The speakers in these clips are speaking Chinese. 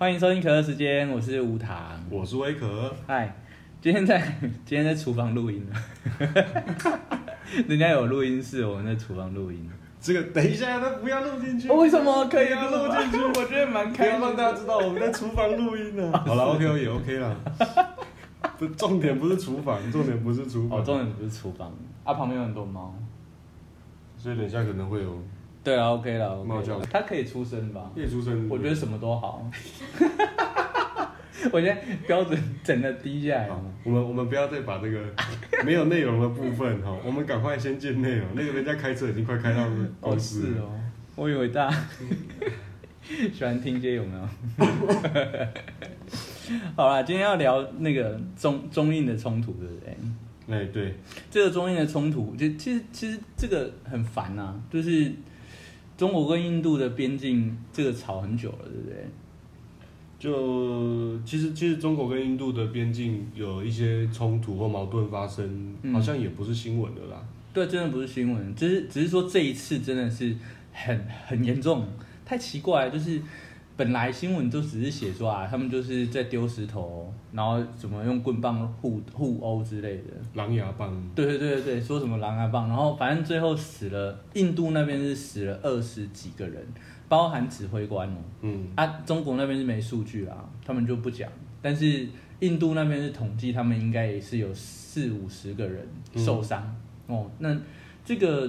欢迎收听可乐时间，我是吴糖。我是威可，嗨，今天在 今天在厨房录音了，人家有录音室，我们在厨房录音。这个等一下，他不要录进去。哦为什么可以不要录进去？我觉得蛮可开心不要让大家知道我们在厨房录音呢。好了，OK 也 OK 了。不，重点不是厨房，重点不是厨哦，房。重点不是厨房啊，旁边有很多猫。所以等一下可能会有对啊，OK 了它可以出声吧？夜出声。我觉得什么都好。我现在标准整个低下来好了。，我们我们不要再把这个 没有内容的部分哈，我们赶快先进内容。那个人家开车已经快开到哦，公司了。是哦，我以为大家 喜欢听些有没有？好啦，今天要聊那个中中印的冲突，对不对？哎，对，这个中印的冲突，就其实其实这个很烦呐、就是中国跟印度的边境这个吵很久了，对不对？就其实其实中国跟印度的边境有一些冲突或矛盾发生，嗯好像也不是新闻的啦。对，真的不是新闻，只是只是说这一次真的是很很严重，太奇怪了，就是本来新闻就只是写说啊，他们就是在丢石头，然后怎么用棍棒互互殴之类的。狼牙棒，对对对对对，说什么狼牙棒，然后反正最后死了，印度那边是死了二十几个人，包含指挥官哦。嗯，啊，中国那边是没数据啦，他们就不讲。但是印度那边是统计，他们应该也是有四五十个人受伤、哦。那这个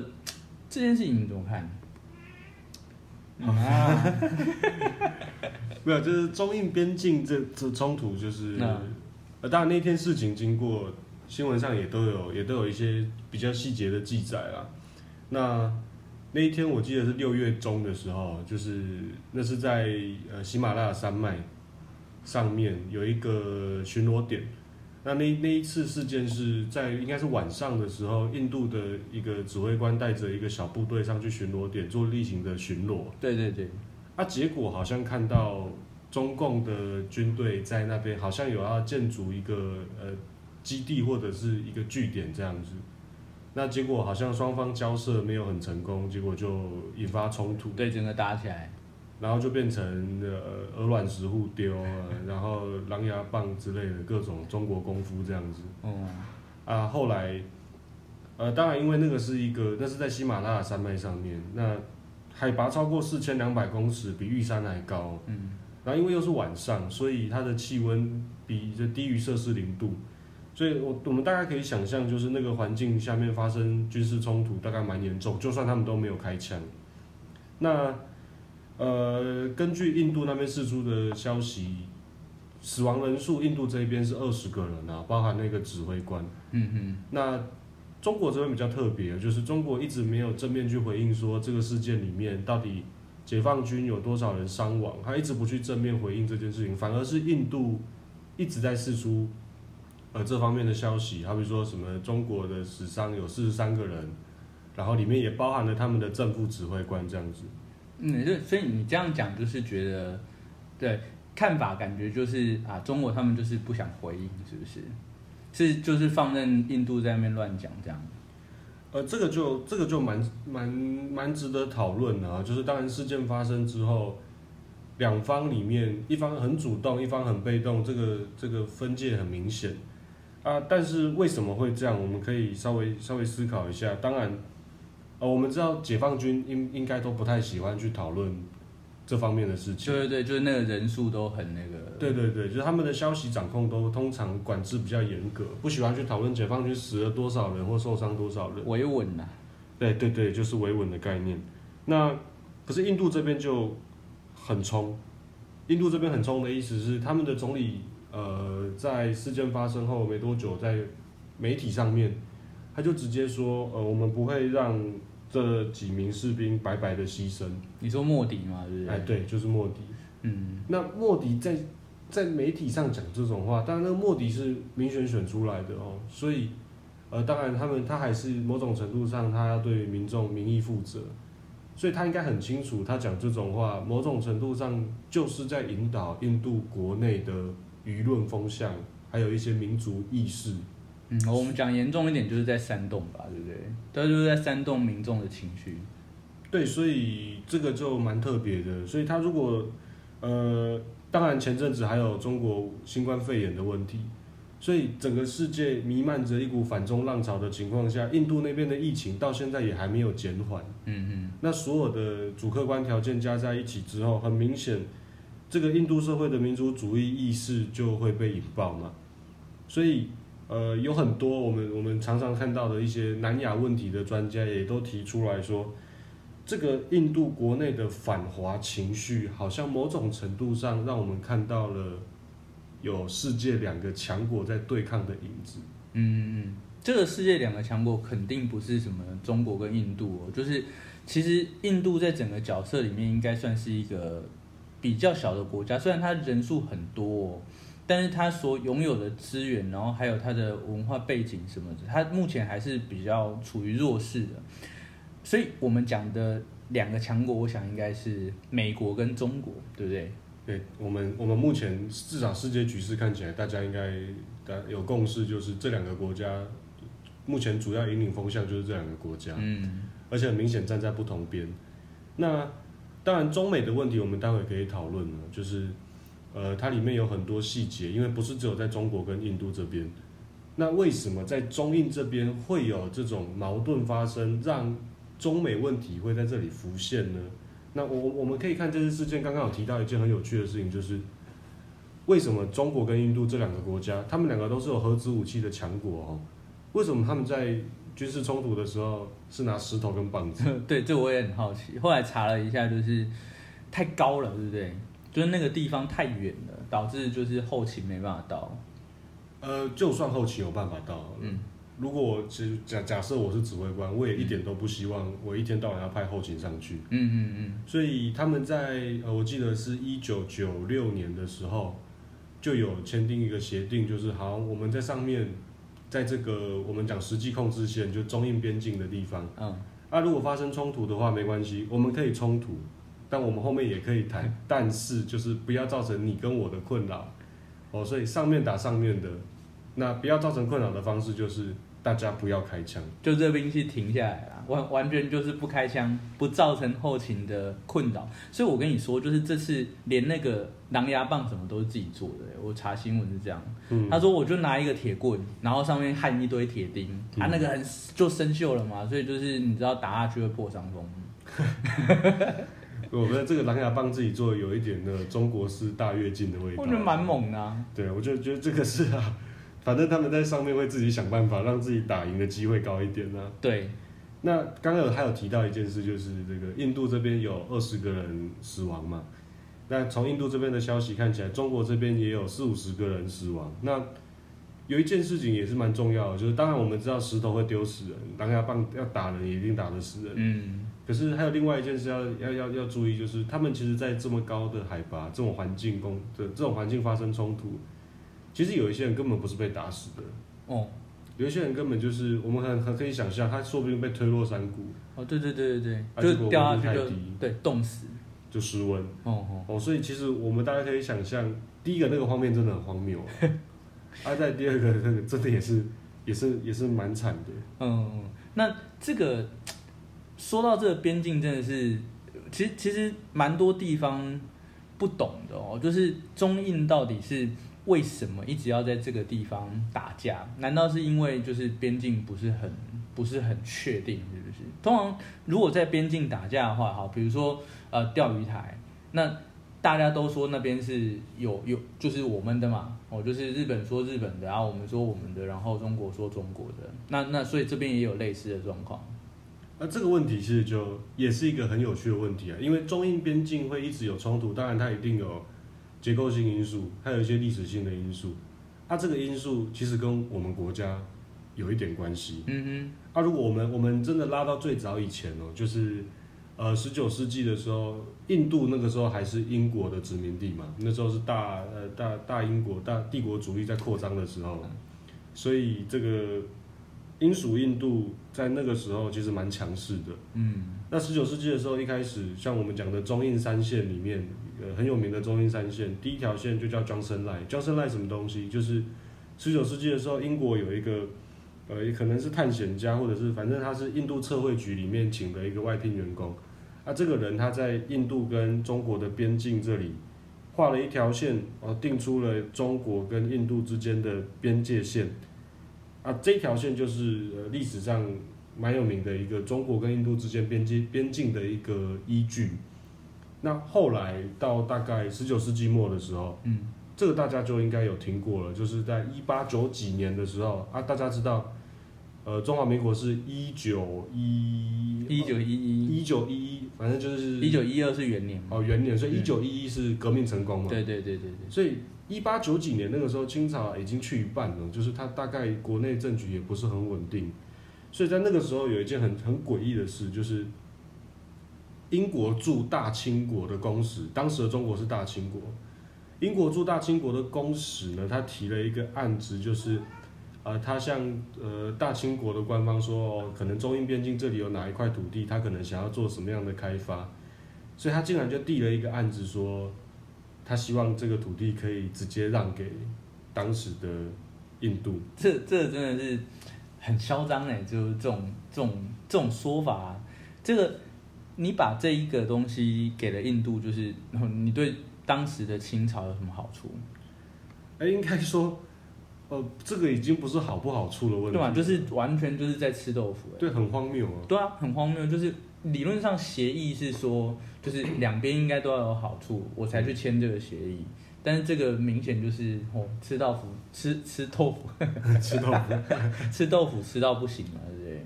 这件事情你怎么看？啊，没有，就是中印边境这这冲突，就是呃，当然那天事情经过新闻上也都有也都有一些比较细节的记载啦。那那一天我记得是六月中的时候，就是那是在呃喜马拉雅山脉上面有一个巡逻点。那那那一次事件是在应该是晚上的时候，印度的一个指挥官带着一个小部队上去巡逻点做例行的巡逻。对对对，啊，结果好像看到中共的军队在那边好像有要建筑一个呃基地或者是一个据点这样子。那结果好像双方交涉没有很成功，结果就引发冲突，对，整个打起来，然后就变成呃鹅卵石互丢啊，然后狼牙棒之类的各种中国功夫这样子。嗯，啊，后来，呃，当然，因为那个是一个，那是在喜马拉雅山脉上面，那海拔超过四千两百公尺，比玉山还高。嗯，然后因为又是晚上，所以它的气温比就低于摄氏零度，所以我我们大概可以想象，就是那个环境下面发生军事冲突，大概蛮严重。就算他们都没有开枪，那呃，根据印度那边释出的消息，死亡人数，印度这边是二十个人啊，包含那个指挥官。嗯嗯，那中国这边比较特别，就是中国一直没有正面去回应说这个事件里面到底解放军有多少人伤亡，他一直不去正面回应这件事情，反而是印度一直在释出呃这方面的消息，好比说什么中国的死伤有四十三个人，然后里面也包含了他们的正副指挥官这样子。嗯，就所以你这样讲，就是觉得，对看法感觉就是啊，中国他们就是不想回应，是不是？是就是放任印度在那边乱讲这样。呃，这个就这个就蛮蛮蛮值得讨论的啊，就是当然事件发生之后，两方里面一方很主动，一方很被动，这个这个分界很明显啊。但是为什么会这样？我们可以稍微稍微思考一下。当然，呃，我们知道解放军应应该都不太喜欢去讨论这方面的事情。对对对，就是那个人数都很那个。对对对，就是他们的消息掌控都通常管制比较严格，不喜欢去讨论解放军死了多少人或受伤多少人。维稳呐、对对对，就是维稳的概念。那可是印度这边就很冲，印度这边很冲的意思是，他们的总理呃在事件发生后没多久，在媒体上面他就直接说，呃，我们不会让这几名士兵白白的牺牲。你说莫迪嘛，对不对？哎，对，就是莫迪。嗯，那莫迪在在媒体上讲这种话，当然那个莫迪是民选选出来的哦，所以呃，当然他们他还是某种程度上他要对民众民意负责，所以他应该很清楚，他讲这种话，某种程度上就是在引导印度国内的舆论风向，还有一些民族意识。嗯，我们讲严重一点，就是在煽动吧，对不对？他就是在煽动民众的情绪。对，所以这个就蛮特别的。所以他如果呃当然前阵子还有中国新冠肺炎的问题，所以整个世界弥漫着一股反中浪潮的情况下，印度那边的疫情到现在也还没有减缓。嗯嗯，那所有的主客观条件加在一起之后，很明显，这个印度社会的民族主义意识就会被引爆嘛。所以，呃，有很多我们我们常常看到的一些南亚问题的专家也都提出来说，这个印度国内的反华情绪，好像某种程度上让我们看到了有世界两个强国在对抗的影子。嗯嗯，这个世界两个强国肯定不是什么中国跟印度哦，就是其实印度在整个角色里面应该算是一个比较小的国家，虽然它人数很多、哦，但是他所拥有的资源，然后还有他的文化背景什么的，他目前还是比较处于弱势的。所以我们讲的两个强国，我想应该是美国跟中国，对不对？对我们，我们目前至少世界局势看起来，大家应该大有共识，就是这两个国家目前主要引领风向就是这两个国家，嗯而且很明显站在不同边。那当然，中美的问题我们待会可以讨论了，就是呃，它里面有很多细节，因为不是只有在中国跟印度这边。那为什么在中印这边会有这种矛盾发生，让中美问题会在这里浮现呢？那我我们可以看这次事件，刚刚有提到一件很有趣的事情，就是为什么中国跟印度这两个国家，他们两个都是有核子武器的强国哦，为什么他们在军事冲突的时候是拿石头跟棒子？对，这我也很好奇。后来查了一下，就是太高了，对不对？就是那个地方太远了，导致就是后勤没办法到。呃，就算后勤有办法到，嗯。如果我其实假假设我是指挥官，我也一点都不希望我一天到晚要派后勤上去。嗯嗯嗯，所以他们在呃，我记得是一九九六年的时候，就有签订一个协定，就是好，我们在上面，在这个我们讲实际控制线，就中印边境的地方，嗯，啊，如果发生冲突的话，没关系，我们可以冲突，但我们后面也可以谈，但是就是不要造成你跟我的困扰，哦，所以上面打上面的，那不要造成困扰的方式就是大家不要开枪。就这兵器停下来了，完完全就是不开枪，不造成后勤的困扰。所以我跟你说，就是这次连那个狼牙棒什么都是自己做的。我查新闻是这样，嗯，他说我就拿一个铁棍，然后上面焊一堆铁钉，啊，那个很就生锈了嘛，所以就是你知道打下去会破伤风。我觉得这个狼牙棒自己做有一点的中国式大跃进的味道，我觉得蛮猛的、啊。对，我就觉得这个是啊，反正他们在上面会自己想办法让自己打赢的机会高一点啊。对，那刚刚有还有提到一件事，就是这个印度这边有二十个人死亡嘛。那从印度这边的消息看起来，中国这边也有四五十个人死亡。那有一件事情也是蛮重要的，就是当然我们知道石头会丢死人，狼牙棒要打人也一定打得死人。嗯，可是还有另外一件事要要要要注意，就是他们其实，在这么高的海拔、这种环境工的这种环境发生冲突，其实有一些人根本不是被打死的，哦，有一些人根本就是我们很很可以想象，他说不定被推落山谷，哦，对对对对啊对，就掉下去就对冻死。就失温。哦哦，哦。所以其实我们大家可以想象，第一个那个画面真的很荒谬啊，啊，在第二个那个真的也是也是也是蛮惨的。嗯，那这个说到这个边境，真的是，其实其实蛮多地方不懂的哦，就是中印到底是为什么一直要在这个地方打架？难道是因为就是边境不是很不是很确定，是不是？通常如果在边境打架的话，好，比如说呃钓鱼台，那大家都说那边是有有就是我们的嘛，哦，就是日本说日本的，然后我们说我们的，然后中国说中国的，那那所以这边也有类似的状况。那这个问题其实就也是一个很有趣的问题啊，因为中印边境会一直有冲突，当然它一定有结构性因素，还有一些历史性的因素。它、这个因素其实跟我们国家有一点关系。嗯啊，如果我们我们真的拉到最早以前哦，就是呃十九世纪的时候，印度那个时候还是英国的殖民地嘛，那时候是大呃大大英国大帝国主义在扩张的时候，所以这个英属印度在那个时候其实蛮强势的。嗯那十九世纪的时候，一开始像我们讲的中印三线里面，呃，很有名的中印三线，第一条线就叫 Johnson Line。Johnson Line 什么东西？就是十九世纪的时候，英国有一个，呃，也可能是探险家，或者是反正他是印度测绘局里面请的一个外聘员工。啊，这个人他在印度跟中国的边境这里画了一条线，哦，定出了中国跟印度之间的边界线。啊，这条线就是呃历史上蛮有名的一个中国跟印度之间边界边境的一个依据。那后来到大概十九世纪末的时候，嗯，这个大家就应该有听过了，就是在一八九几年的时候啊，大家知道，呃，中华民国是一九一一九一一。一九一一，反正就是一九一二是元年，哦元年，所以一嗯九一一是革命成功嘛。对对对对对，所以一八九几年那个时候，清朝已经去一半了，就是它大概国内政局也不是很稳定，所以在那个时候有一件很很诡异的事，就是英国驻大清国的公使，当时的中国是大清国，英国驻大清国的公使呢，他提了一个案子，就是。呃，他向呃大清国的官方说，哦，可能中印边境这里有哪一块土地，他可能想要做什么样的开发，所以他竟然就递了一个案子说，他希望这个土地可以直接让给当时的印度。这这真的是很嚣张哎，就是这种这种这种说法，这个你把这一个东西给了印度，就是你对当时的清朝有什么好处？哎，应该说，呃，这个已经不是好不好处的问题，对吧？就是完全就是在吃豆腐哎。对，很荒谬啊。对啊，很荒谬。就是理论上协议是说，就是两边应该都要有好处，我才去签这个协议。但是这个明显就是哦，吃豆腐，吃 吃豆腐，吃豆腐。吃豆腐吃到不行了，对不对？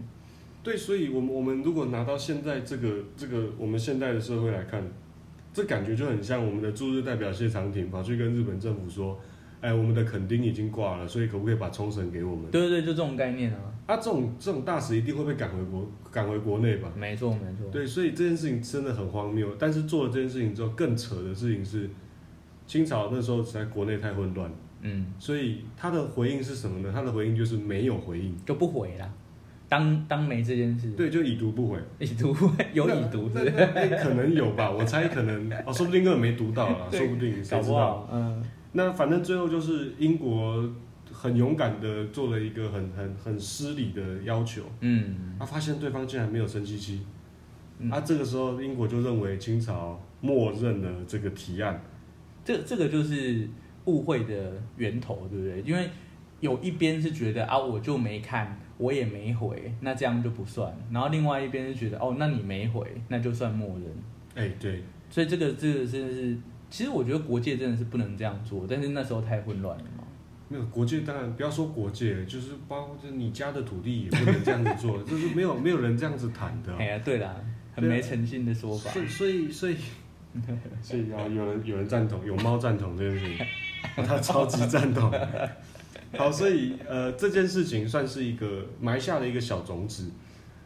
对，所以我们我们如果拿到现在这个这个我们现在的社会来看，这感觉就很像我们的驻日代表谢长廷跑去跟日本政府说，哎，我们的垦丁已经挂了，所以可不可以把冲绳给我们？对对对，就这种概念啊。啊，这种这种大使一定会被赶回国赶回国内吧？没错没错。对，所以这件事情真的很荒谬。但是做了这件事情之后，更扯的事情是，清朝那时候在国内太混乱，嗯，所以他的回应是什么呢？他的回应就是没有回应，就不回了，当当没这件事。对，就已读不回。已读有已读可能有吧，我猜可能哦，说不定根本没读到啦，对说不定谁搞？不好，嗯，那反正最后就是英国很勇敢的做了一个很很很失礼的要求，嗯，他发现对方竟然没有生气气，嗯啊，这个时候英国就认为清朝默认了这个提案，这这个就是误会的源头，对不对？因为有一边是觉得啊，我就没看，我也没回，那这样就不算。然后另外一边是觉得哦，那你没回，那就算默认。哎，对，所以这个这个真的是，其实我觉得国界真的是不能这样做，但是那时候太混乱了嘛。没有国界，当然不要说国界，就是包括就是你家的土地也不能这样子做，就是没有没有人这样子谈的哦、哎呀，对啦，很没诚信的说法所。以所以所以所以 啊，有人有人赞同，有猫赞同这件事情，他超级赞同。好，所以呃这件事情算是一个埋下了一个小种子。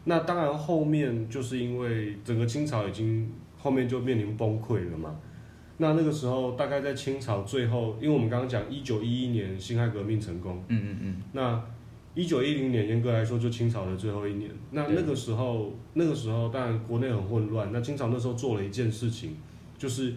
那当然后面就是因为整个清朝已经后面就面临崩溃了嘛。那那个时候大概在清朝最后，因为我们刚刚讲一九一一年辛亥革命成功，嗯嗯嗯，那一九一零年严格来说就清朝的最后一年。那那个时候，那个时候当然国内很混乱。那清朝那时候做了一件事情，就是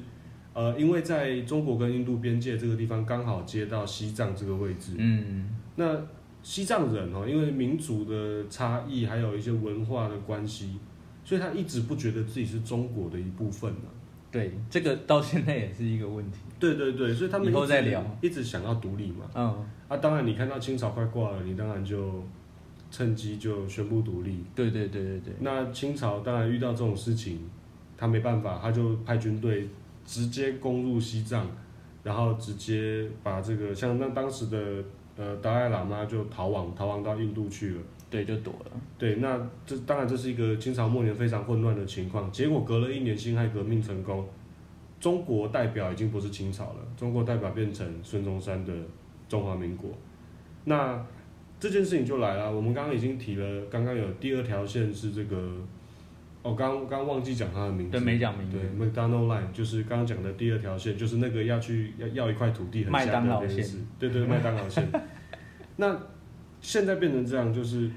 呃，因为在中国跟印度边界这个地方刚好接到西藏这个位置。嗯，那西藏人哦，因为民族的差异，还有一些文化的关系，所以他一直不觉得自己是中国的一部分呢、对，这个到现在也是一个问题。对对对，所以他们以后再聊，一直想要独立嘛。嗯，啊，当然你看到清朝快挂了，你当然就趁机就宣布独立。对对对对对，那清朝当然遇到这种事情，他没办法，他就派军队直接攻入西藏，然后直接把这个像那当时的呃达赖喇嘛就逃亡，逃亡到印度去了。对就躲了。对，那这当然这是一个清朝末年非常混乱的情况。结果隔了一年，辛亥革命成功，中国代表已经不是清朝了，中国代表变成孙中山的中华民国。那这件事情就来了，我们刚刚已经提了，刚刚有第二条线是这个，哦，刚刚忘记讲他的名字，对，没讲明对白。，McDonald Line 就是刚刚讲的第二条线，就是那个要去要要一块土地很麦下当劳线的那件事，对对，麦当劳线。那现在变成这样，就是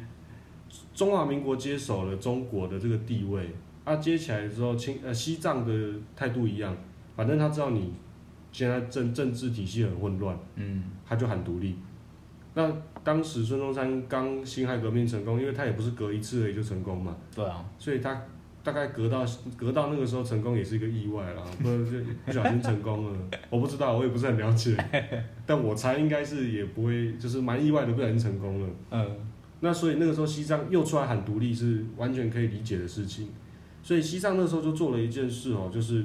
中华民国接手了中国的这个地位，啊，接起来之后，清呃西藏的态度一样，反正他知道你现在政政治体系很混乱，嗯，他就喊独立。那当时孙中山刚辛亥革命成功，因为他也不是隔一次而已就成功嘛，对啊，所以他大概隔到隔到那个时候成功也是一个意外啦，不就不小心成功了，我不知道，我也不是很了解，但我猜应该是也不会，就是蛮意外的不小心成功了。嗯。那所以那个时候西藏又出来喊独立是完全可以理解的事情，所以西藏那时候就做了一件事哦，就是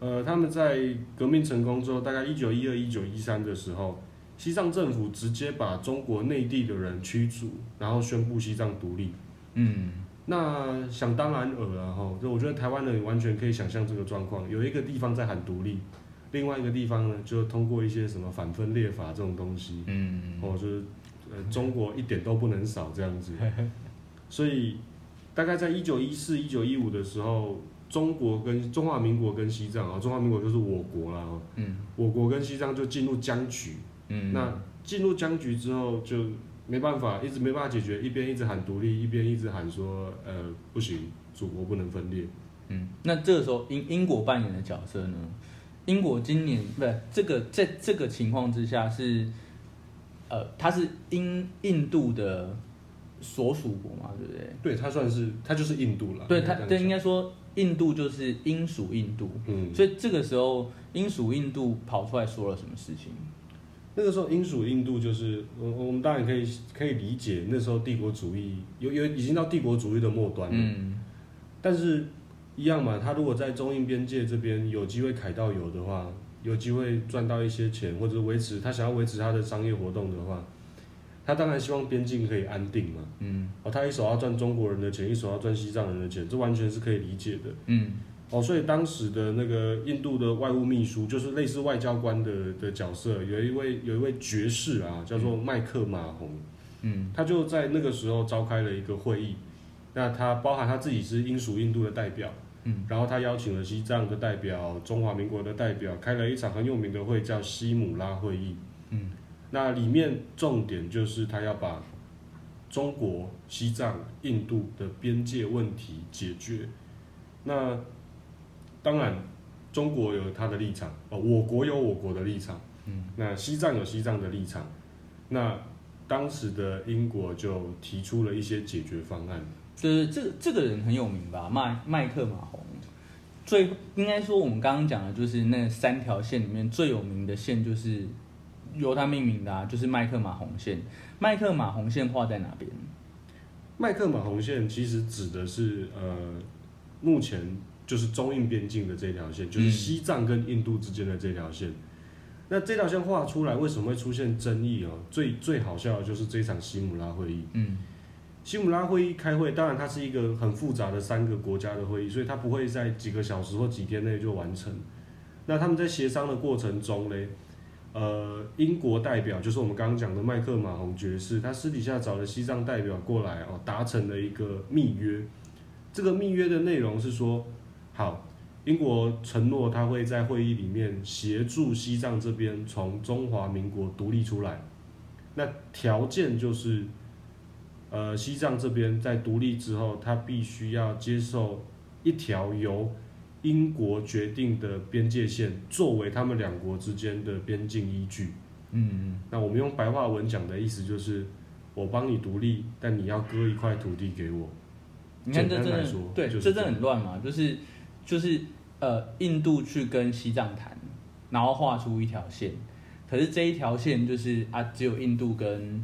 呃他们在革命成功之后，大概一九一二、一九一三的时候，西藏政府直接把中国内地的人驱逐，然后宣布西藏独立。嗯那想当然尔啊哈，就我觉得台湾人完全可以想象这个状况，有一个地方在喊独立，另外一个地方呢就通过一些什么反分裂法这种东西，嗯哦，就是呃中国一点都不能少这样子，所以大概在一九一四、一九一五的时候，中国跟中华民国跟西藏啊，中华民国就是我国啦，哦。嗯。我国跟西藏就进入僵局。嗯，那进入僵局之后，就没办法，一直没办法解决，一边一直喊独立，一边一直喊说，呃，不行，祖国不能分裂。嗯，那这个时候英英国扮演的角色呢？英国今年不是这个在这个情况之下是，呃，它是英印度的所属国嘛，对不对？对，它算是，它就是印度了。对，它对，应该这应该说印度就是英属印度，嗯，所以这个时候英属印度跑出来说了什么事情？那个时候英属印度就是，我我们当然可以可以理解，那时候帝国主义有有已经到帝国主义的末端了。嗯但是，一样嘛，他如果在中印边界这边有机会凯到油的话，有机会赚到一些钱，或者维持他想要维持他的商业活动的话，他当然希望边境可以安定嘛。嗯哦，他一手要赚中国人的钱，一手要赚西藏人的钱，这完全是可以理解的。嗯哦，所以当时的那个印度的外务秘书，就是类似外交官的的角色，有一位有一位爵士啊，叫做麦克马洪，嗯他就在那个时候召开了一个会议。那他包含他自己是英属印度的代表，嗯，然后他邀请了西藏的代表、中华民国的代表，开了一场很有名的会，叫西姆拉会议。嗯，那里面重点就是他要把中国、西藏、印度的边界问题解决。那当然，中国有它的立场，哦，我国有我国的立场，嗯，那西藏有西藏的立场，那当时的英国就提出了一些解决方案。就是这个这个人很有名吧，麦麦克马洪。最应该说我们刚刚讲的就是那三条线里面最有名的线就是由他命名的啊，就是麦克马洪线。麦克马洪线画在哪边？麦克马洪线其实指的是呃，目前就是中印边境的这条线，就是嗯西藏跟印度之间的这条线。那这条线画出来，为什么会出现争议哦？最最好笑的就是这场西姆拉会议。嗯西姆拉会议开会，当然它是一个很复杂的三个国家的会议，所以它不会在几个小时或几天内就完成。那他们在协商的过程中嘞，呃，英国代表就是我们刚刚讲的麦克马洪爵士，他私底下找了西藏代表过来哦，达成了一个密约。这个密约的内容是说，好，英国承诺他会在会议里面协助西藏这边从中华民国独立出来。那条件就是。呃，西藏这边在独立之后，他必须要接受一条由英国决定的边界线，作为他们两国之间的边境依据。嗯那我们用白话文讲的意思就是，我帮你独立，但你要割一块土地给我。你看这真的简单来说对，就是这真的很乱嘛，就是就是呃，印度去跟西藏谈，然后画出一条线，可是这一条线就是啊，只有印度跟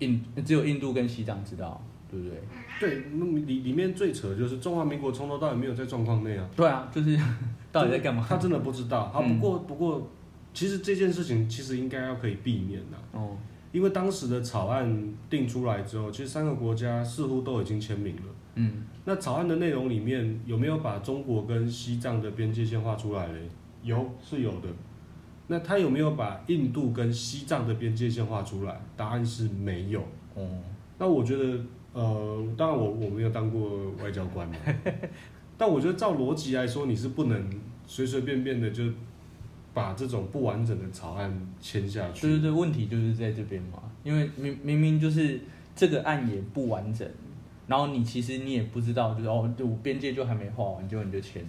印只有印度跟西藏知道，对不对？对，那么里里面最扯的就是中华民国从头到尾没有在状况内啊，对啊，就是 到底在干嘛？他真的不知道。啊，嗯不过不过，其实这件事情其实应该要可以避免的。哦，因为当时的草案定出来之后，其实三个国家似乎都已经签名了。嗯那草案的内容里面有没有把中国跟西藏的边界线画出来嘞？有，是有的。那他有没有把印度跟西藏的边界线画出来？答案是没有。哦，那我觉得，呃，当然我我没有当过外交官嘛，但我觉得照逻辑来说，你是不能随随便便的就把这种不完整的草案签下去。对对对，问题就是在这边嘛，因为明明明就是这个案也不完整，然后你其实你也不知道，就是哦，就我边界就还没画完，结果你就签了。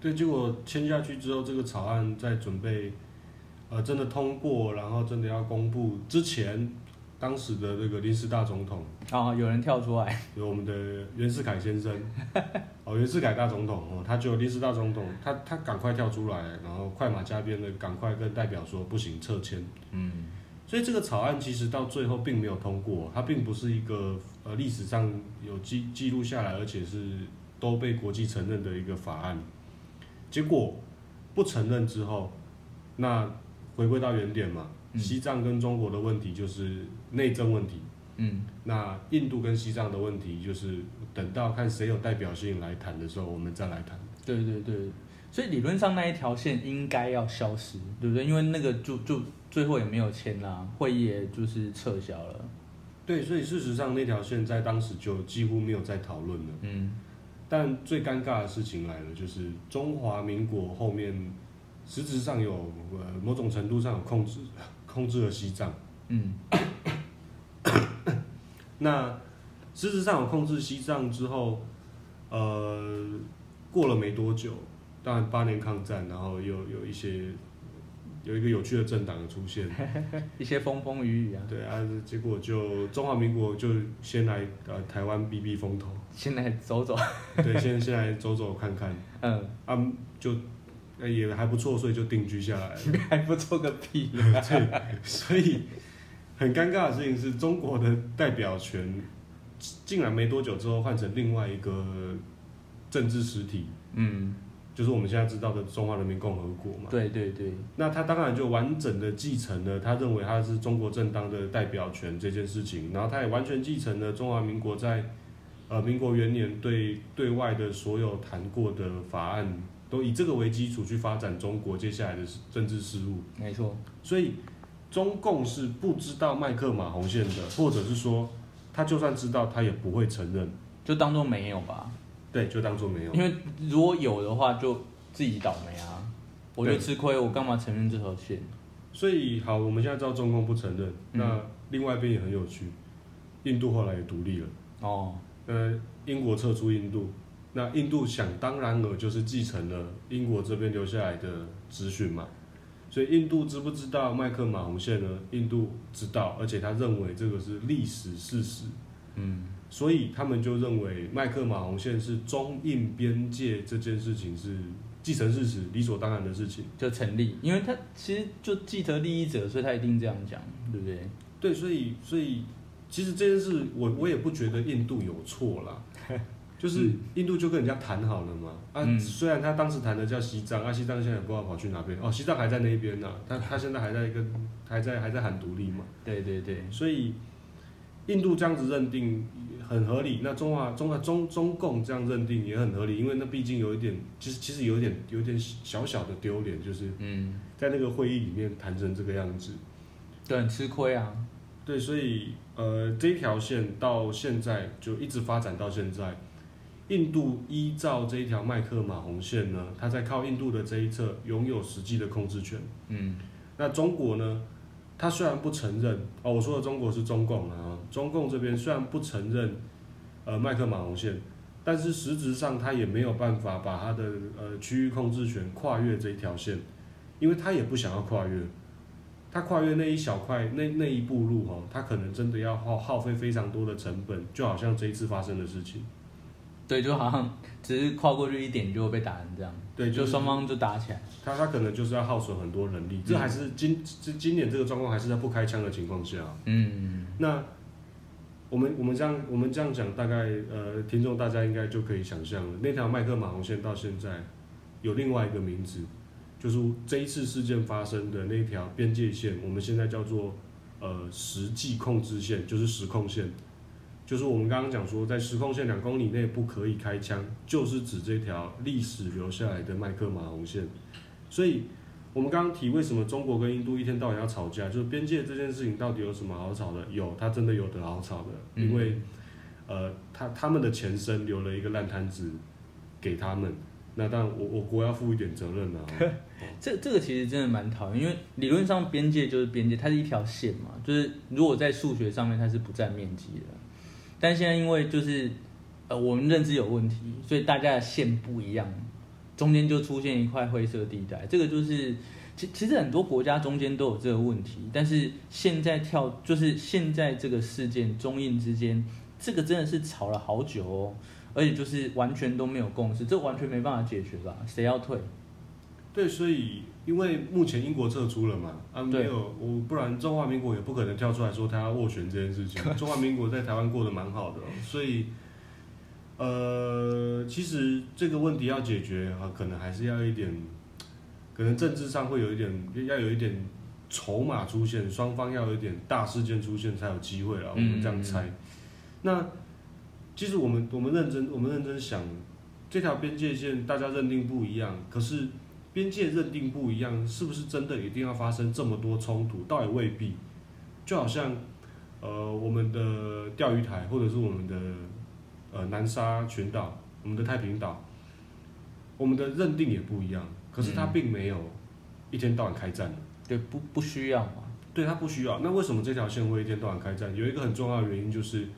对，结果签下去之后，这个草案在准备，呃，真的通过，然后真的要公布之前，当时的那个临时大总统，啊，有人跳出来，有我们的袁世凯先生，哦，袁世凯大总统哦，他就临时大总统，他他赶快跳出来，然后快马加鞭的赶快跟代表说不行撤签。嗯，所以这个草案其实到最后并没有通过，它并不是一个呃历史上有记记录下来，而且是都被国际承认的一个法案。结果不承认之后，那回归到原点嘛，嗯西藏跟中国的问题就是内政问题，嗯，那印度跟西藏的问题就是等到看谁有代表性来谈的时候，我们再来谈。对对对，所以理论上那一条线应该要消失，对不对？因为那个就就最后也没有签啦，会议也就是撤销了。对，所以事实上那条线在当时就几乎没有再讨论了。嗯，但最尴尬的事情来了，就是中华民国后面实质上有呃某种程度上有控制 控制了西藏。嗯，那实质上有控制西藏之后，呃，过了没多久，当然八年抗战，然后又有一些有一个有趣的政党的出现，一些风风雨雨啊，对啊，结果就中华民国就先来呃台湾避避风头，先来走走，对，先先来走走看看，嗯，啊，就呃也还不错，所以就定居下来了。还不错个屁。对，所以很尴尬的事情是中国的代表权竟然没多久之后换成另外一个政治实体，嗯，就是我们现在知道的中华人民共和国嘛。对对对，那他当然就完整的继承了他认为他是中国正当的代表权这件事情，然后他也完全继承了中华民国在呃民国元年对对外的所有谈过的法案，都以这个为基础去发展中国接下来的政治事务。没错。所以中共是不知道麦克马洪线的，或者是说他就算知道，他也不会承认，就当做没有吧，对，就当做没有。因为如果有的话，就自己倒霉啊。我就对吃亏，我干嘛承认这条线？所以好，我们现在知道中共不承认，嗯那另外一边也很有趣，印度后来也独立了，哦，呃，英国撤出印度，那印度想当然尔就是继承了英国这边留下来的资讯嘛。所以印度知不知道麦克马洪线呢？印度知道，而且他认为这个是历史事实。嗯，所以他们就认为麦克马洪线是中印边界这件事情是既成事实、理所当然的事情。就成立，因为他其实就既得利益者，所以他一定这样讲，对不对？对，所以所以其实这件事我我也不觉得印度有错啦，就是印度就跟人家谈好了嘛。啊，嗯虽然他当时谈的叫西藏，啊，西藏现在也不知道跑去哪边。哦，西藏还在那边呢、他他现在还在跟还在还在喊独立嘛。对对对，所以印度这样子认定很合理，那中华中华中中共这样认定也很合理，因为那毕竟有一点，其实其实有一点有一点小小的丢脸，就是嗯，在那个会议里面谈成这个样子。对，很吃亏啊。对，所以呃这一条线到现在就一直发展到现在。印度依照这一条麦克马洪线呢，它在靠印度的这一侧拥有实际的控制权。嗯，那中国呢？他虽然不承认哦，我说的中国是中共啊，中共这边虽然不承认呃麦克马洪线，但是实质上他也没有办法把他的呃区域控制权跨越这一条线，因为他也不想要跨越，他跨越那一小块那那一步路哦，他可能真的要耗耗费非常多的成本，就好像这一次发生的事情，对，就好像只是跨过去一点就会被打成这样，对，就双方就打起来。他他可能就是要耗损很多人力，这还是今这今年这个状况还是在不开枪的情况下。嗯，那我们我们这样我们这样讲，大概呃，听众大家应该就可以想象了。那条麦克马洪线到现在有另外一个名字，就是这一次事件发生的那条边界线，我们现在叫做呃实际控制线，就是实控线。就是我们刚刚讲说，在实控线两公里内不可以开枪，就是指这条历史留下来的麦克马洪线。所以，我们刚刚提为什么中国跟印度一天到晚要吵架，就是边界这件事情到底有什么好吵的？有，它真的有得好吵的，因为、呃，他他们的前身留了一个烂摊子给他们，那当然我我国要负一点责任啊。这这个其实真的蛮讨厌，因为理论上边界就是边界，它是一条线嘛，就是如果在数学上面它是不占面积的，但现在因为就是呃我们认知有问题，所以大家的线不一样，中间就出现一块灰色地带，这个就是其其实很多国家中间都有这个问题，但是现在跳就是现在这个事件中印之间，这个真的是吵了好久哦，而且就是完全都没有共识，这完全没办法解决吧？谁要退？对，所以因为目前英国撤出了嘛，啊，没有我，不然中华民国也不可能跳出来说他要斡旋这件事情。中华民国在台湾过得蛮好的哦、所以，呃，其实这个问题要解决啊，可能还是要一点，可能政治上会有一点，要有一点筹码出现，双方要有一点大事件出现才有机会了。我们这样猜。那其实我们我们认真我们认真想，这条边界线大家认定不一样，可是边界认定不一样，是不是真的一定要发生这么多冲突？倒也未必。就好像呃我们的钓鱼台，或者是我们的呃南沙群岛，我们的太平岛，我们的认定也不一样，可是它并没有一天到晚开战。对，不不需要嘛。对，它不需要。那为什么这条线会一天到晚开战？有一个很重要的原因就是，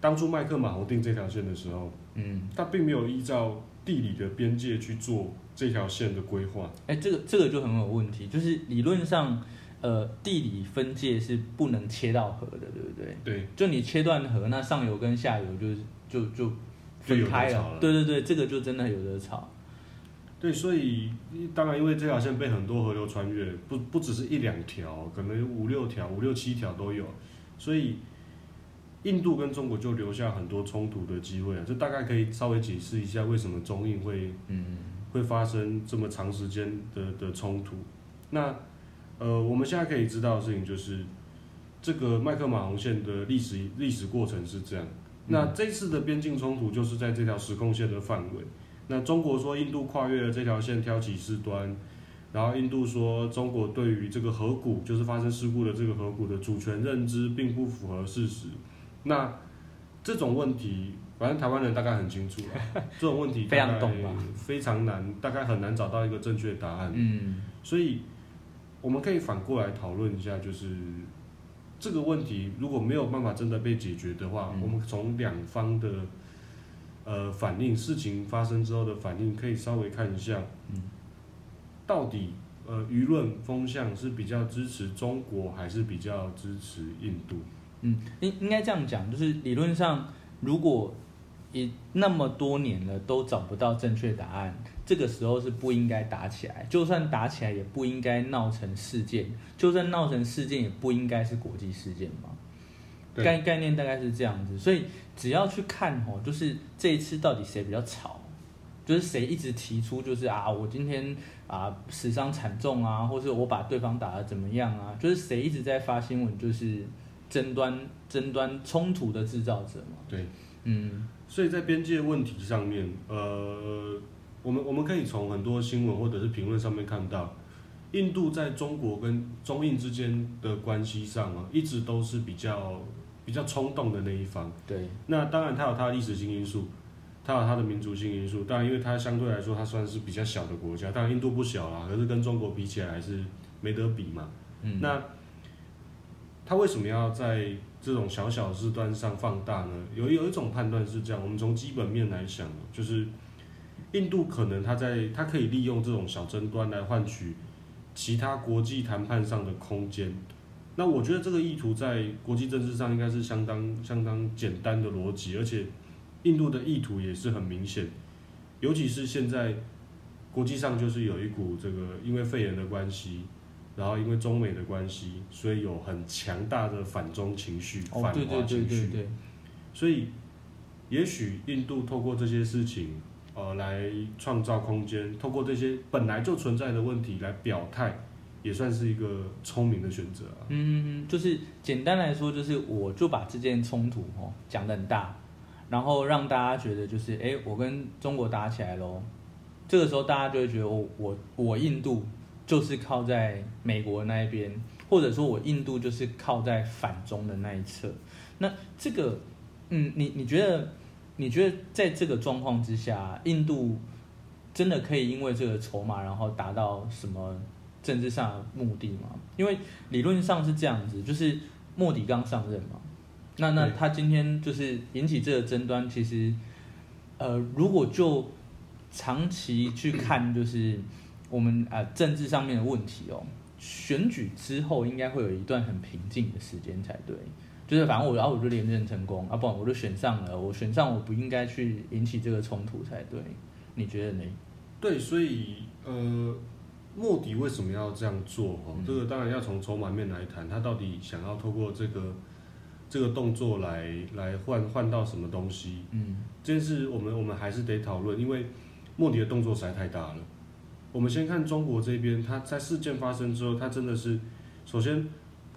当初麦克马洪定这条线的时候，嗯，他并没有依照地理的边界去做这条线的规划。哎、这个这个就很有问题，就是理论上，呃，地理分界是不能切到河的，对不对？对，就你切断河，那上游跟下游就是就就分开了对对对，这个就真的有的吵。对，所以当然因为这条线被很多河流穿越，不不只是一两条，可能有五六条、五六七条都有，所以印度跟中国就留下很多冲突的机会啊。这大概可以稍微解释一下为什么中印会嗯会发生这么长时间的的冲突。那呃，我们现在可以知道的事情就是，这个麦克马洪线的历史历史过程是这样。那这次的边境冲突就是在这条时空线的范围。那中国说印度跨越了这条线挑起事端，然后印度说中国对于这个河谷就是发生事故的这个河谷的主权认知并不符合事实。那这种问题，反正台湾人大概很清楚了，这种问题 非常懂吧非常难，大概很难找到一个正确答案。嗯所以我们可以反过来讨论一下，就是这个问题如果没有办法真的被解决的话，嗯我们从两方的呃反应，事情发生之后的反应，可以稍微看一下，嗯到底呃舆论风向是比较支持中国，还是比较支持印度？嗯，应应该这样讲，就是理论上，如果也那么多年了都找不到正确答案，这个时候是不应该打起来。就算打起来，也不应该闹成事件；就算闹成事件，也不应该是国际事件嘛。概概念大概是这样子，所以只要去看哦，就是这一次到底谁比较吵，就是谁一直提出就是啊，我今天啊死伤惨重啊，或是我把对方打得怎么样啊，就是谁一直在发新闻，就是争端争端冲突的制造者嘛。对，嗯所以在边界问题上面，呃，我们我们可以从很多新闻或者是评论上面看到，印度在中国跟中印之间的关系上啊，一直都是比较比较冲动的那一方。对，那当然，它有它的历史性因素，它有它的民族性因素。当然，因为它相对来说，它算是比较小的国家。当然，印度不小啦，可是跟中国比起来还是没得比嘛。嗯那它为什么要在这种小小事端上放大呢？有有一种判断是这样，我们从基本面来想，就是印度可能它在它可以利用这种小争端来换取其他国际谈判上的空间。那我觉得这个意图在国际政治上应该是相当相当简单的逻辑，而且印度的意图也是很明显，尤其是现在国际上就是有一股这个因为肺炎的关系，然后因为中美的关系，所以有很强大的反中情绪、哦反华情绪。所以，也许印度透过这些事情，呃，来创造空间，透过这些本来就存在的问题来表态，也算是一个聪明的选择啊。嗯，就是简单来说，就是我就把这件冲突哦讲得很大，然后让大家觉得就是，哎，我跟中国打起来喽。这个时候大家就会觉得，我我我印度就是靠在美国那一边，或者说我印度就是靠在反中的那一侧。那这个，嗯，你你觉得，你觉得在这个状况之下，印度真的可以因为这个筹码，然后达到什么政治上的目的吗？因为理论上是这样子，就是莫迪刚上任嘛，那那他今天就是引起这个争端，其实，呃，如果就长期去看，就是我们啊、呃政治上面的问题哦，选举之后应该会有一段很平静的时间才对。就是反正我然后我就连任成功啊，不然我就选上了，我选上我不应该去引起这个冲突才对，你觉得呢？对，所以呃，莫迪为什么要这样做？哦，嗯这个当然要从筹码面来谈，他到底想要透过这个这个动作来来换换到什么东西？嗯这件事我们我们还是得讨论，因为莫迪的动作实在太大了。我们先看中国这边，他在事件发生之后，他真的是首先，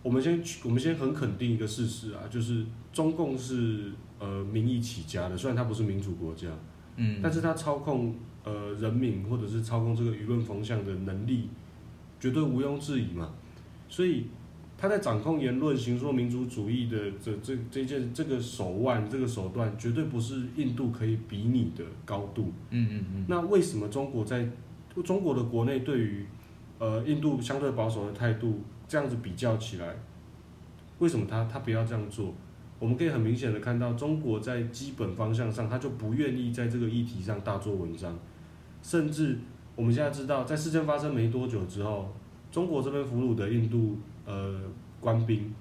我们先我们先很肯定一个事实啊，就是中共是呃民意起家的，虽然它不是民主国家，嗯，但是它操控呃人民或者是操控这个舆论风向的能力，绝对毋庸置疑嘛。所以他在掌控言论、行说民族主义的这这这件这个手腕、这个手段，绝对不是印度可以比拟的高度。嗯嗯嗯那为什么中国在中国的国内对于呃印度相对保守的态度这样子比较起来，为什么他他不要这样做？我们可以很明显的看到，中国在基本方向上，他就不愿意在这个议题上大做文章，甚至我们现在知道，在事件发生没多久之后，中国这边俘虏的印度呃官兵，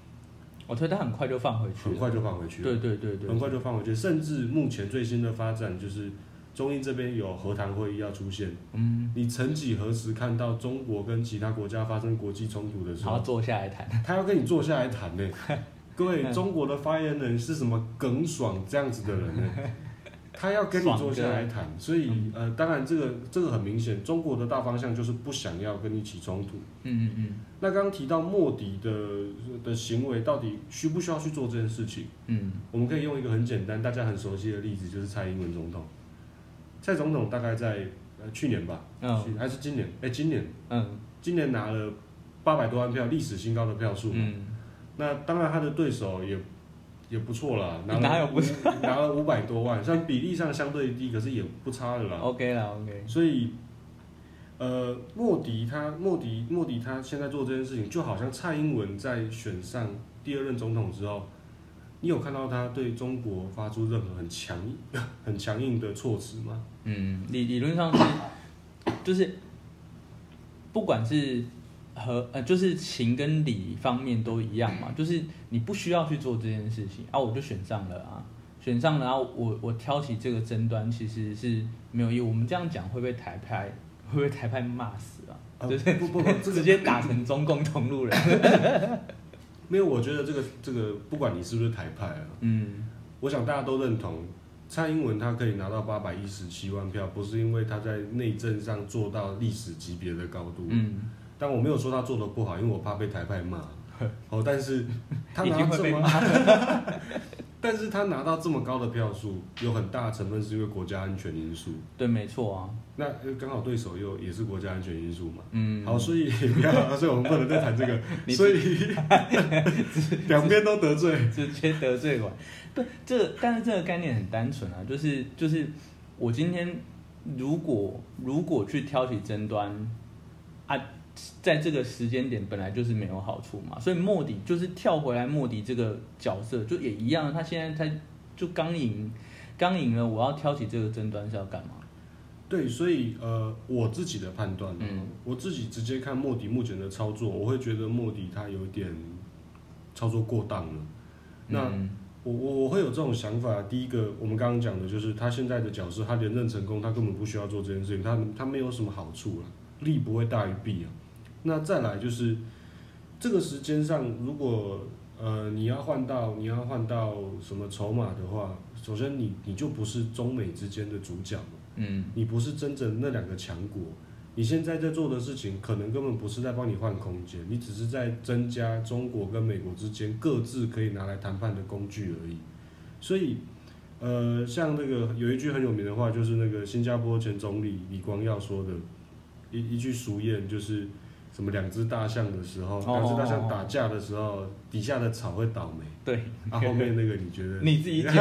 我觉得他很快就放回去，很快就放回去。对对对对，很快就放回去，甚至目前最新的发展就是中印这边有和谈会议要出现。嗯，你曾几何时看到中国跟其他国家发生国际冲突的时候，好坐下来谈，他要跟你坐下来谈呢？各位，嗯中国的发言人是什么耿爽这样子的人呢？他要跟你坐下来谈，所以嗯呃，当然这个这个很明显，中国的大方向就是不想要跟你起冲突。嗯嗯嗯那刚刚提到莫迪的的行为，到底需不需要去做这件事情？嗯我们可以用一个很简单、大家很熟悉的例子，就是蔡英文总统。蔡总统大概在呃去年吧，嗯去还是今年？哎、今年，嗯今年拿了八百多万票，历史新高的票数嘛。嗯，那当然，他的对手也也不错啦，拿了 哪有不五拿了五百多万，虽然比例上相对低，可是也不差的啦。OK 啦 OK，所以，呃，莫迪他莫迪莫迪他现在做这件事情，就好像蔡英文在选上第二任总统之后，你有看到他对中国发出任何很强 很强硬的措辞吗？嗯，理理论上是就是不管是和呃就是情跟理方面都一样嘛，就是你不需要去做这件事情啊，我就选上了啊。选上了，然后我我挑起这个争端，其实是没有意义。我们这样讲会被台派会不会台派骂死啊？呃就是不不不，直接打成中共同路人。没有，我觉得这个这个不管你是不是台派啊，嗯我想大家都认同，蔡英文他可以拿到八百一十七万票，不是因为他在内政上做到历史级别的高度。嗯，但我没有说他做的不好，因为我怕被台派骂。哦，但是他 一拿这么，定会被骂。但是他拿到这么高的票数，有很大的成分是因为国家安全因素。对，没错啊。那呃刚好对手又也是国家安全因素嘛。嗯，好，所以不要，所以我们不能再谈这个。所以 两边都得罪。直接得罪完。不，这个但是这个概念很单纯啊，就是就是我今天如果如果去挑起争端啊，在这个时间点本来就是没有好处嘛，所以莫迪就是跳回来莫迪这个角色就也一样，他现在他就刚赢刚赢了，我要挑起这个争端是要干嘛？对，所以呃，我自己的判断，嗯我自己直接看莫迪目前的操作，我会觉得莫迪他有点操作过当了。那嗯我我我会有这种想法。第一个，我们刚刚讲的就是他现在的角色，他连任成功，他根本不需要做这件事情，他他没有什么好处了，利不会大于弊啊。那再来就是这个时间上，如果呃你要换到你要换到什么筹码的话，首先你你就不是中美之间的主角嘛。嗯你不是真正那两个强国，你现在在做的事情可能根本不是在帮你换空间，你只是在增加中国跟美国之间各自可以拿来谈判的工具而已。所以，呃，像那个有一句很有名的话，就是那个新加坡前总理李光耀说的一一句俗谚，就是什么两只大象的时候，哦两只大象打架的时候，底下的草会倒霉。对，啊，后面那个你觉得？你自己讲，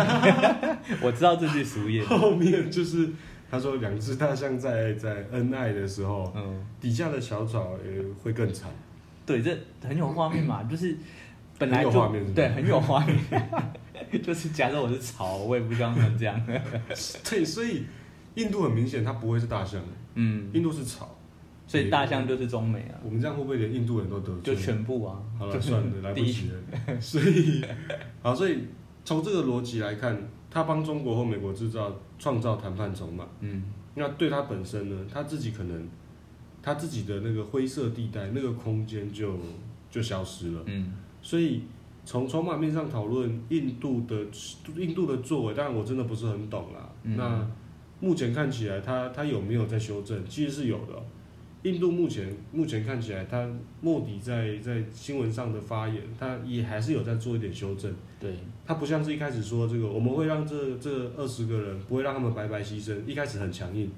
我知道这句俗谚。后面就是他说两只大象在在恩爱的时候，嗯，底下的小草呃会更惨。对，这很有画面嘛，就是本来就对很有画面，就是假设我是草，我也不希望他们这样。对，所以印度很明显它不会是大象，嗯印度是草。所以大象就是中美啊，我们这样会不会连印度人都得罪？就全部啊。好了，算了，来不及了。所以，好，所以从这个逻辑来看，他帮中国和美国制造创造谈判筹码。嗯，那对他本身呢，他自己可能他自己的那个灰色地带那个空间就就消失了。嗯，所以从筹码面上讨论印度的印度的作为，当然我真的不是很懂啦。嗯那目前看起来，他他有没有在修正？其实是有的哦、印度目前目前看起来，他莫迪在在新闻上的发言，他也还是有在做一点修正。对，他不像是一开始说这个，我们会让这这二十个人不会让他们白白牺牲，一开始很强硬，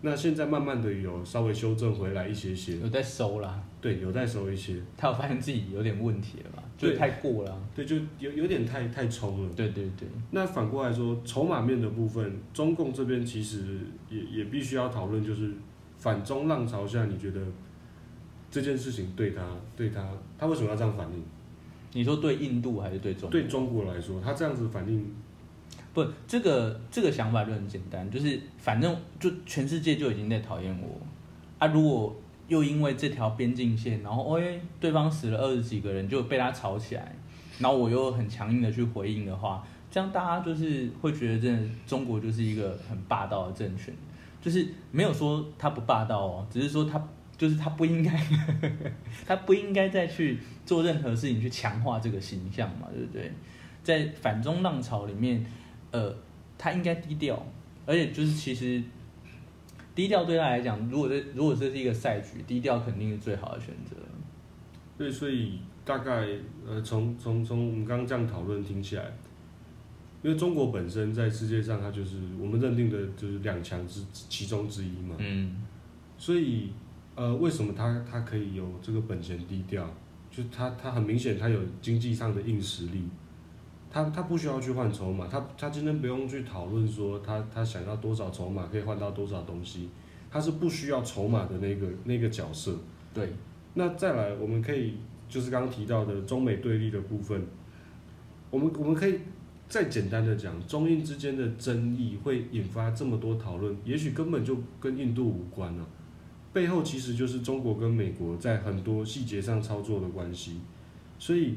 那现在慢慢的有稍微修正回来一些些，有在收啦。对，有在收一些，他有发现自己有点问题了吧？就太过了啊。对，就有有点太太冲了。对对对，那反过来说，筹码面的部分，中共这边其实也也必须要讨论，就是反中浪潮下，你觉得这件事情对他对他他为什么要这样反应？你说对印度还是对中国？对中国来说，他这样子反应，不，这个这个想法就很简单，就是反正就全世界就已经在讨厌我啊，如果又因为这条边境线，然后哎对方死了二十几个人就被他吵起来，然后我又很强硬的去回应的话，这样大家就是会觉得真的中国就是一个很霸道的政权，就是没有说他不霸道哦，只是说他就是他不应该，他不应该再去做任何事情去强化这个形象嘛，对不对？在反中浪潮里面，呃，他应该低调，而且就是其实低调对他来讲，如果这如果这是一个赛局，低调肯定是最好的选择。对，所以大概呃，从从从我们刚刚这样讨论听起来，因为中国本身在世界上，它就是我们认定的就是两强之其中之一嘛，嗯，所以呃，为什么它它可以有这个本钱低调？就是它它很明显，它有经济上的硬实力，它它不需要去换筹码，它它今天不用去讨论说它它想要多少筹码可以换到多少东西，它是不需要筹码的那个那个角色。对，那再来，我们可以就是刚刚提到的中美对立的部分，我们我们可以再简单的讲，中印之间的争议会引发这么多讨论，也许根本就跟印度无关了、背后其实就是中国跟美国在很多细节上操作的关系，所以。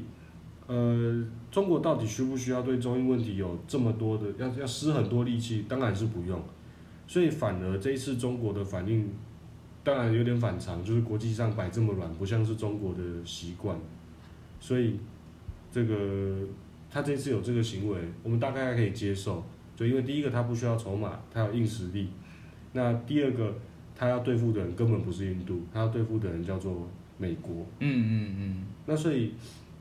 呃，中国到底需不需要对中印问题有这么多的要要施很多力气？当然是不用，所以反而这一次中国的反应当然有点反常，就是国际上摆这么软，不像是中国的习惯，所以这个他这次有这个行为，我们大概还可以接受。就因为第一个他不需要筹码，他有硬实力；那第二个他要对付的人根本不是印度，他要对付的人叫做美国。嗯嗯嗯，那所以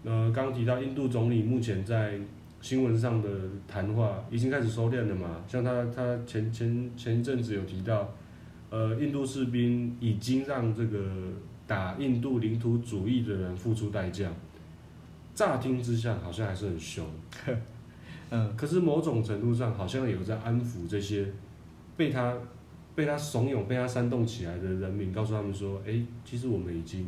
呃，刚刚提到印度总理目前在新闻上的谈话已经开始收敛了嘛，像他他前前前一阵子有提到。呃，印度士兵已经让这个打印度领土主义的人付出代价。乍听之下好像还是很凶，嗯，可是某种程度上好像有在安抚这些被他被他怂恿、被他煽动起来的人民，告诉他们说：“哎、其实我们已经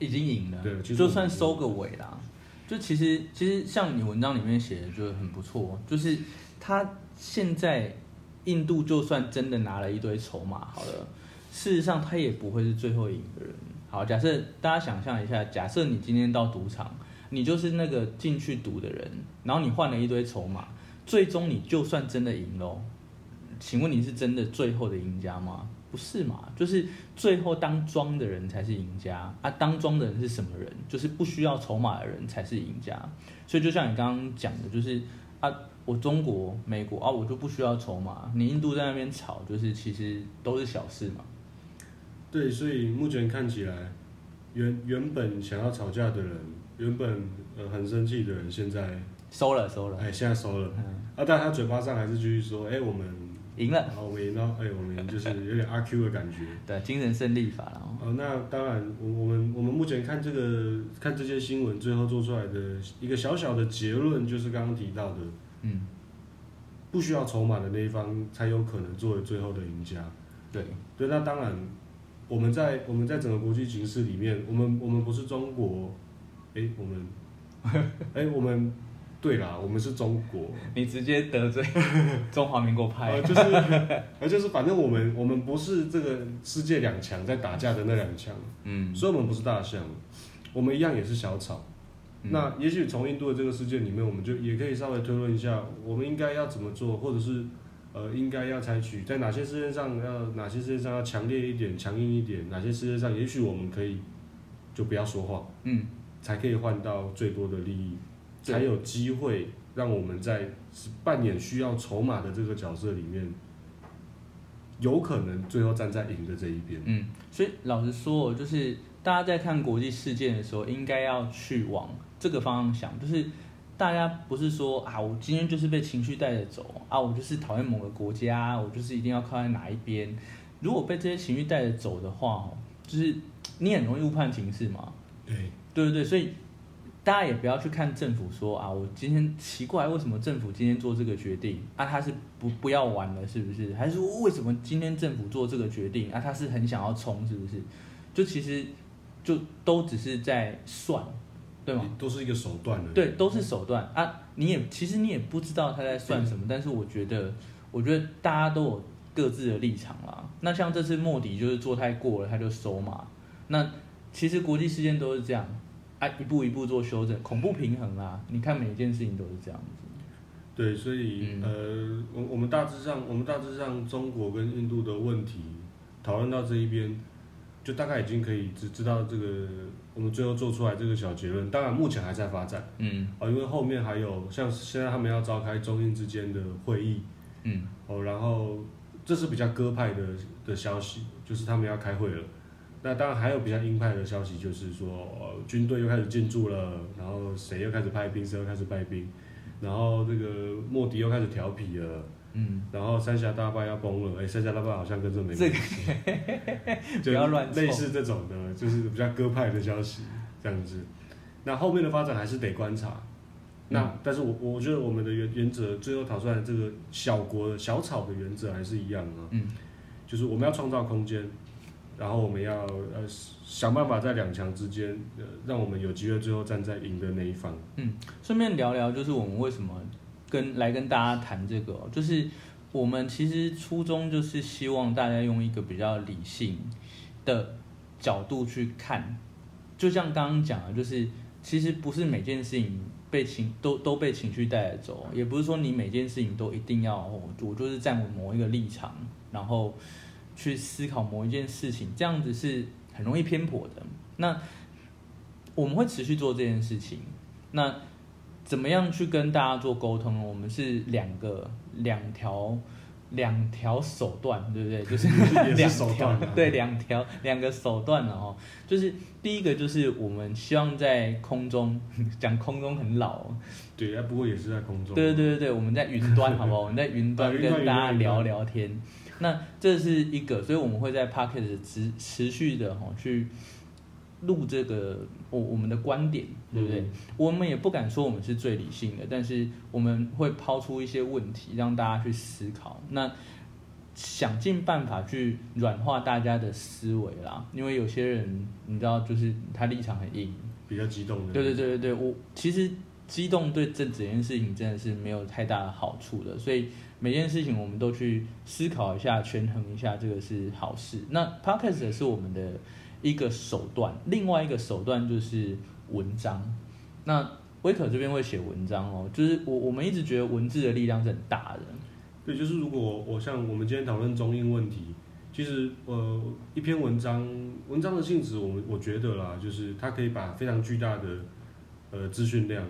已经赢了，对其实就算收个尾啦。就其实其实像你文章里面写的就很不错，就是他现在印度就算真的拿了一堆筹码，好了，事实上他也不会是最后赢的人。好，假设大家想象一下，假设你今天到赌场，你就是那个进去赌的人，然后你换了一堆筹码，最终你就算真的赢喽，请问你是真的最后的赢家吗？不是嘛？就是最后当庄的人才是赢家啊！当庄的人是什么人？就是不需要筹码的人才是赢家。所以就像你刚刚讲的，就是啊，我中国、美国啊，我就不需要筹码。你印度在那边吵，就是其实都是小事嘛。对，所以目前看起来，原原本想要吵架的人，原本呃很生气的人，现在收了，收了，哎现在收了嗯，啊，但他嘴巴上还是继续说：“哎、我们赢了。好，我们赢了，哎、我们就是有点阿 Q 的感觉。”对，精神胜利法了。哦，那当然，我我们我们目前看这个看这些新闻，最后做出来的一个小小的结论，就是刚刚提到的，嗯，不需要筹码的那一方才有可能作为最后的赢家。对，对，那当然，我们在我们在整个国际形势里面，我们我们不是中国，哎，我们，哎，我们对啦，我们是中国，你直接得罪 中华民国派。呃，，就是，呃，就是，反正我们我们不是这个世界两强在打架的那两强，嗯，所以我们不是大象，我们一样也是小草。嗯。那也许从印度的这个世界里面，我们就也可以稍微推论一下，我们应该要怎么做，或者是呃，应该要采取在哪些事件上要哪些事件上要强烈一点、强硬一点，哪些事件上也许我们可以就不要说话，嗯，才可以换到最多的利益，才有机会让我们在扮演需要筹码的这个角色里面，有可能最后站在赢的这一边。嗯，所以老实说，就是大家在看国际事件的时候，应该要去往这个方向想，就是大家不是说啊，我今天就是被情绪带着走啊，我就是讨厌某个国家，我就是一定要靠在哪一边。如果被这些情绪带着走的话，哦，就是你很容易误判情势嘛。对，对对对，所以大家也不要去看政府说啊，我今天奇怪，为什么政府今天做这个决定啊？他是不不要玩了，是不是？还是说为什么今天政府做这个决定啊？他是很想要冲，是不是？就其实就都只是在算，对吗？都是一个手段的。对，都是手段啊！你也其实你也不知道他在算什么，但是我觉得，我觉得大家都有各自的立场啦。那像这次莫迪就是做太过了，他就收嘛。那其实国际事件都是这样啊，一步一步做修正，恐怖平衡啊。你看每一件事情都是这样子。对，所以、嗯呃，我我们大致上，我们大致上中国跟印度的问题讨论到这一边，就大概已经可以知知道这个我们最后做出来这个小结论。当然，目前还在发展嗯哦、因为后面还有像现在他们要召开中印之间的会议嗯哦，然后这是比较鸽派的的消息，就是他们要开会了。那当然还有比较鹰派的消息，就是说、呃、军队又开始进驻了，然后谁又开始派兵，谁又开始派兵，然后这个莫迪又开始调皮了，嗯，然后三峡大坝要崩了，哎，三峡大坝好像跟这没这关系，不要乱类似这种的，就是比较鸽派的消息这样子。那后面的发展还是得观察。那、嗯但是我我觉得我们的原原则最后讨出来这个小国的小草的原则还是一样啊，嗯就是我们要创造空间，然后我们要呃想办法在两强之间，呃，让我们有机会最后站在赢的那一方。嗯顺便聊聊，就是我们为什么跟来跟大家谈这个、就是我们其实初衷就是希望大家用一个比较理性的角度去看，就像刚刚讲的，就是其实不是每件事情被情都都被情绪带走，也不是说你每件事情都一定要我就是站某一个立场，然后去思考某一件事情，这样子是很容易偏颇的。那我们会持续做这件事情，那怎么样去跟大家做沟通呢？我们是两个两条两条手段，对不对？就是 两条对两条两个手段了哦。就是第一个就是我们希望在空中 讲空中很老哦，对，啊，不过也是在空中。对对对对，我们在云端好不好？我们在云端 跟大家聊聊天。那这是一个，所以我们会在 p o c k e t 持持续的哈去录这个我我们的观点，对不对？嗯我们也不敢说我们是最理性的，但是我们会抛出一些问题让大家去思考。那想尽办法去软化大家的思维啦，因为有些人你知道，就是他立场很硬，比较激动的。对对对对对，我其实激动对这整件事情真的是没有太大的好处的，所以每件事情我们都去思考一下、权衡一下，这个是好事。那 podcast 是我们的一个手段，另外一个手段就是文章。那威可这边会写文章哦，就是我我们一直觉得文字的力量是很大的，对，就是如果我像我们今天讨论中英问题，其实呃一篇文章文章的性质，我们我觉得啦，就是它可以把非常巨大的呃资讯量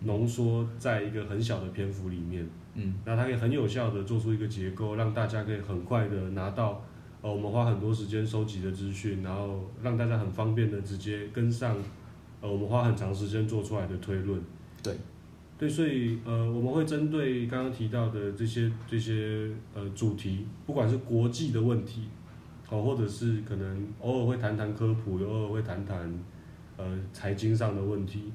浓缩在一个很小的篇幅里面，嗯。那它可以很有效的做出一个结构，让大家可以很快的拿到呃我们花很多时间收集的资讯，然后让大家很方便的直接跟上呃我们花很长时间做出来的推论。对，对，所以呃，我们会针对刚刚提到的这些这些呃主题，不管是国际的问题，哦，或者是可能偶尔会谈谈科普，偶尔会谈谈呃财经上的问题，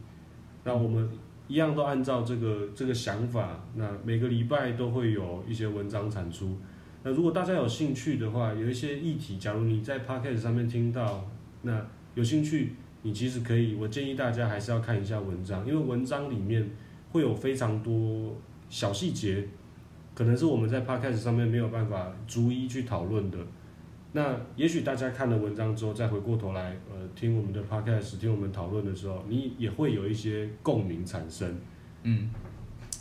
那我们一样都按照这个这个想法，那每个礼拜都会有一些文章产出。那如果大家有兴趣的话，有一些议题，假如你在 podcast 上面听到，那有兴趣，你其实可以，我建议大家还是要看一下文章，因为文章里面会有非常多小细节，可能是我们在 podcast 上面没有办法逐一去讨论的。那也许大家看了文章之后，再回过头来，呃，听我们的 podcast，听我们讨论的时候，你也会有一些共鸣产生。嗯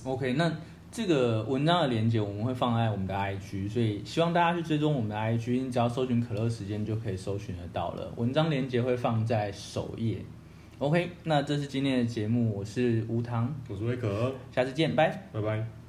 ，OK，那这个文章的连接我们会放在我们的 IG，所以希望大家去追踪我们的 IG，你只要搜寻可乐时间就可以搜寻得到了。文章连接会放在首页。OK，那这是今天的节目，我是吴糖，我是威可，下次见，拜。拜拜。